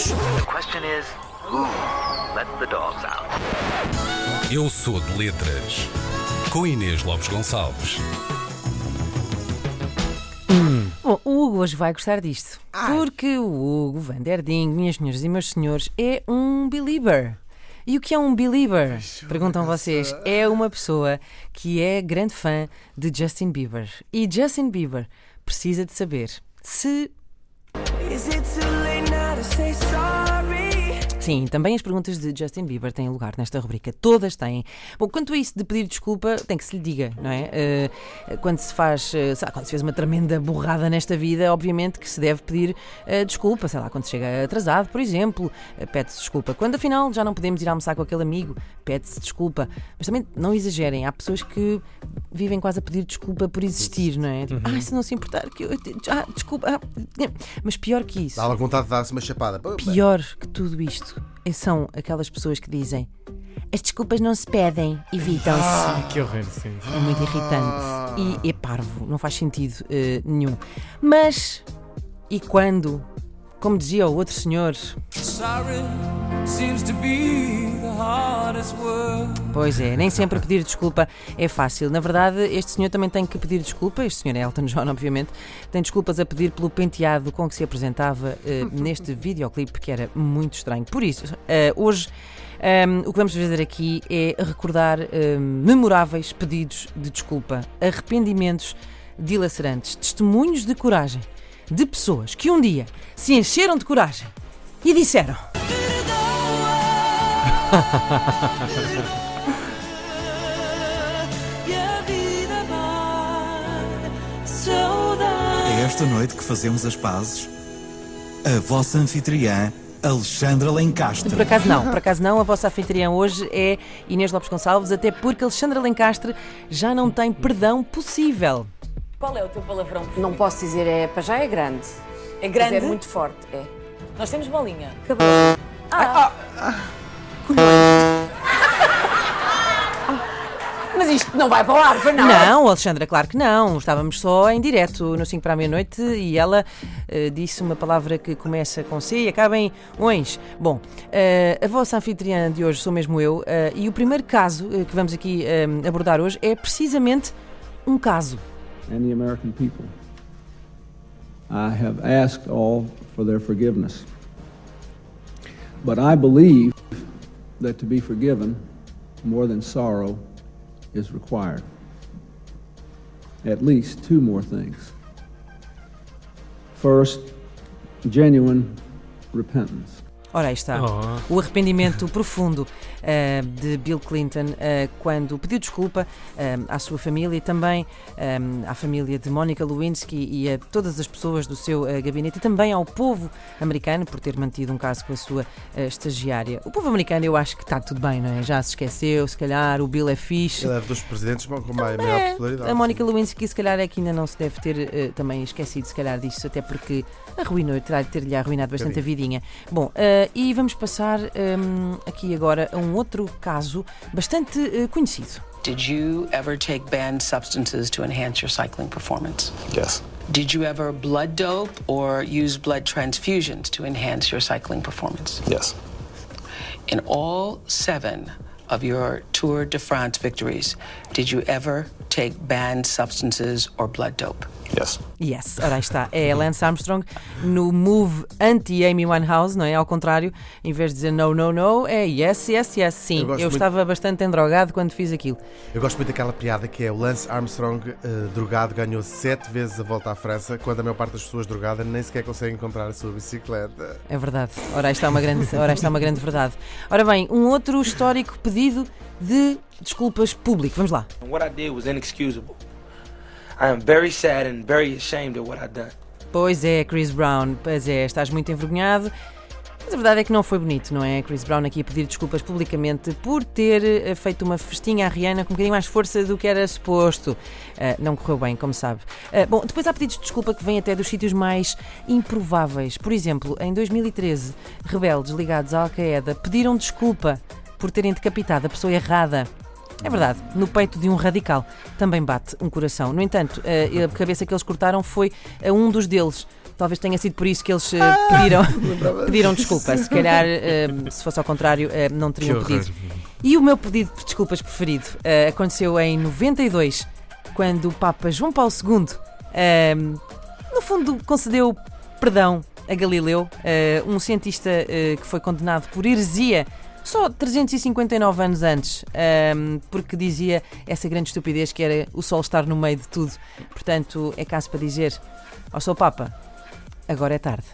dogs. The question is, who let the dogs out? Eu sou de letras. Com Inês Lopes Gonçalves. Bom, o Hugo hoje vai gostar disto. Porque o Hugo Van Der Ding, minhas senhoras e meus senhores, é um believer. E o que é um believer? Perguntam vocês. É uma pessoa que é grande fã de Justin Bieber. E Justin Bieber precisa de saber se Is it too late now to say sorry? Sim, também as perguntas de Justin Bieber têm lugar nesta rubrica. Todas têm. Bom, quanto a isso de pedir desculpa, tem que se lhe diga, não é? Eh, quando se faz, lá, quando se fez uma tremenda borrada nesta vida, obviamente que se deve pedir eh, desculpa. Sei lá, quando se chega atrasado, por exemplo, pede-se desculpa. Quando afinal já não podemos ir almoçar com aquele amigo, pede-se desculpa. Mas também não exagerem. Há pessoas que vivem quase a pedir desculpa por existir, não é? Tipo, ah, se não se importar, que eu. Ah, desculpa. ah", mas pior que isso. Dá logo vontade de dar-se uma chapada. Pior que tudo isto são aquelas pessoas que dizem as desculpas não se pedem, evitam-se. Ah, que horror, sim. É muito irritante e é parvo, não faz sentido eh, nenhum. Mas, e quando, como dizia o outro senhor, Sorry seems to be. Pois é, nem sempre pedir desculpa é fácil. Na verdade, este senhor também tem que pedir desculpa, este senhor é Elton John, obviamente, tem desculpas a pedir pelo penteado com que se apresentava eh, neste videoclipe que era muito estranho. Por isso, eh, hoje. ehm, o que vamos fazer aqui é recordar ehm, memoráveis pedidos de desculpa, arrependimentos dilacerantes, testemunhos de coragem de pessoas que um dia se encheram de coragem e disseram: É esta noite que fazemos as pazes. A vossa anfitriã, Alexandra Lencastre. Por acaso não, por acaso não, a vossa anfitriã hoje é Inês Lopes Gonçalves, até porque Alexandra Lencastre já não tem perdão possível. Qual é o teu palavrão preferido? Não posso dizer, é, para já é grande. É Mas grande? é muito forte, é. Nós temos bolinha. Mas isto não vai para o ar, para não. Não, Alexandra, claro que não. Estávamos só em direto no 5 para a meia-noite e ela eh, disse uma palavra que começa com C e acaba em ONs. Bom, eh, a vossa anfitriã de hoje sou mesmo eu eh, e o primeiro caso que vamos aqui abordar hoje é precisamente um caso. and the American people. I have asked all for their forgiveness. But I believe that to be forgiven, more than sorrow is required. At least two more things. First, genuine repentance. Ora, aí está. Oh. O arrependimento profundo eh, de Bill Clinton eh, quando pediu desculpa eh, à sua família e também eh, à família de Monica Lewinsky e a todas as pessoas do seu gabinete e também ao povo americano por ter mantido um caso com a sua estagiária. O povo americano eu acho que está tudo bem, não é? Já se esqueceu, se calhar, o Bill é fixe. Ele é dos presidentes com maior, É, maior popularidade. a Mónica Lewinsky, se calhar, é que ainda não se deve ter também esquecido, se calhar, disso, até porque arruinou, terá de ter-lhe arruinado bastante a vidinha. Bom, eh, e vamos passar hum, aqui agora a um outro caso bastante eh, conhecido. Did you ever take banned substances to enhance your cycling performance? Yes. Did you ever blood dope or use blood transfusions to enhance your cycling performance? Yes. In all seven of your Tour de France victories, did you ever take banned substances or blood dope? Yes. Yes, ora aí está. É a Lance Armstrong no move anti-Amy Winehouse, não é? Ao contrário, em vez de dizer no, no, no, é yes, yes, yes. Sim, Eu eu, muito- estava bastante endrogado quando fiz aquilo. Eu gosto muito daquela piada que é o Lance Armstrong, eh, drogado, ganhou sete vezes a volta à França, quando a maior parte das pessoas drogadas nem sequer conseguem comprar a sua bicicleta. É verdade. Ora, aí está uma grande, ora, aí está uma grande verdade. Ora bem, um outro histórico pedido de desculpas público. Vamos lá. What I did was inexcusable. I am very sad and very ashamed of what I done. Pois é, Chris Brown. Pois é, estás muito envergonhado. Mas a verdade é que não foi bonito, não é? Chris Brown aqui a pedir desculpas publicamente por ter eh, feito uma festinha à Rihanna com um bocadinho mais força do que era suposto. Eh, não correu bem, como sabe. Eh, bom, depois há pedidos de desculpa que vêm até dos sítios mais improváveis. Por exemplo, em 2013, rebeldes ligados à Al-Qaeda pediram desculpa por terem decapitado a pessoa errada. É verdade, no peito de um radical também bate um coração. No entanto, a a cabeça que eles cortaram foi a um dos deles. Talvez tenha sido por isso que eles eh, pediram, pediram desculpa. Se calhar, eh, se fosse ao contrário, eh, não teriam pedido. E o meu pedido de desculpas preferido eh, aconteceu em 92, quando o Papa João Paulo II, eh, no fundo, concedeu perdão a Galileu, eh, um cientista eh, que foi condenado por heresia só 359 anos antes, eh, porque dizia essa grande estupidez que era o Sol estar no meio de tudo. Portanto, é caso para dizer ao seu Papa, agora é tarde.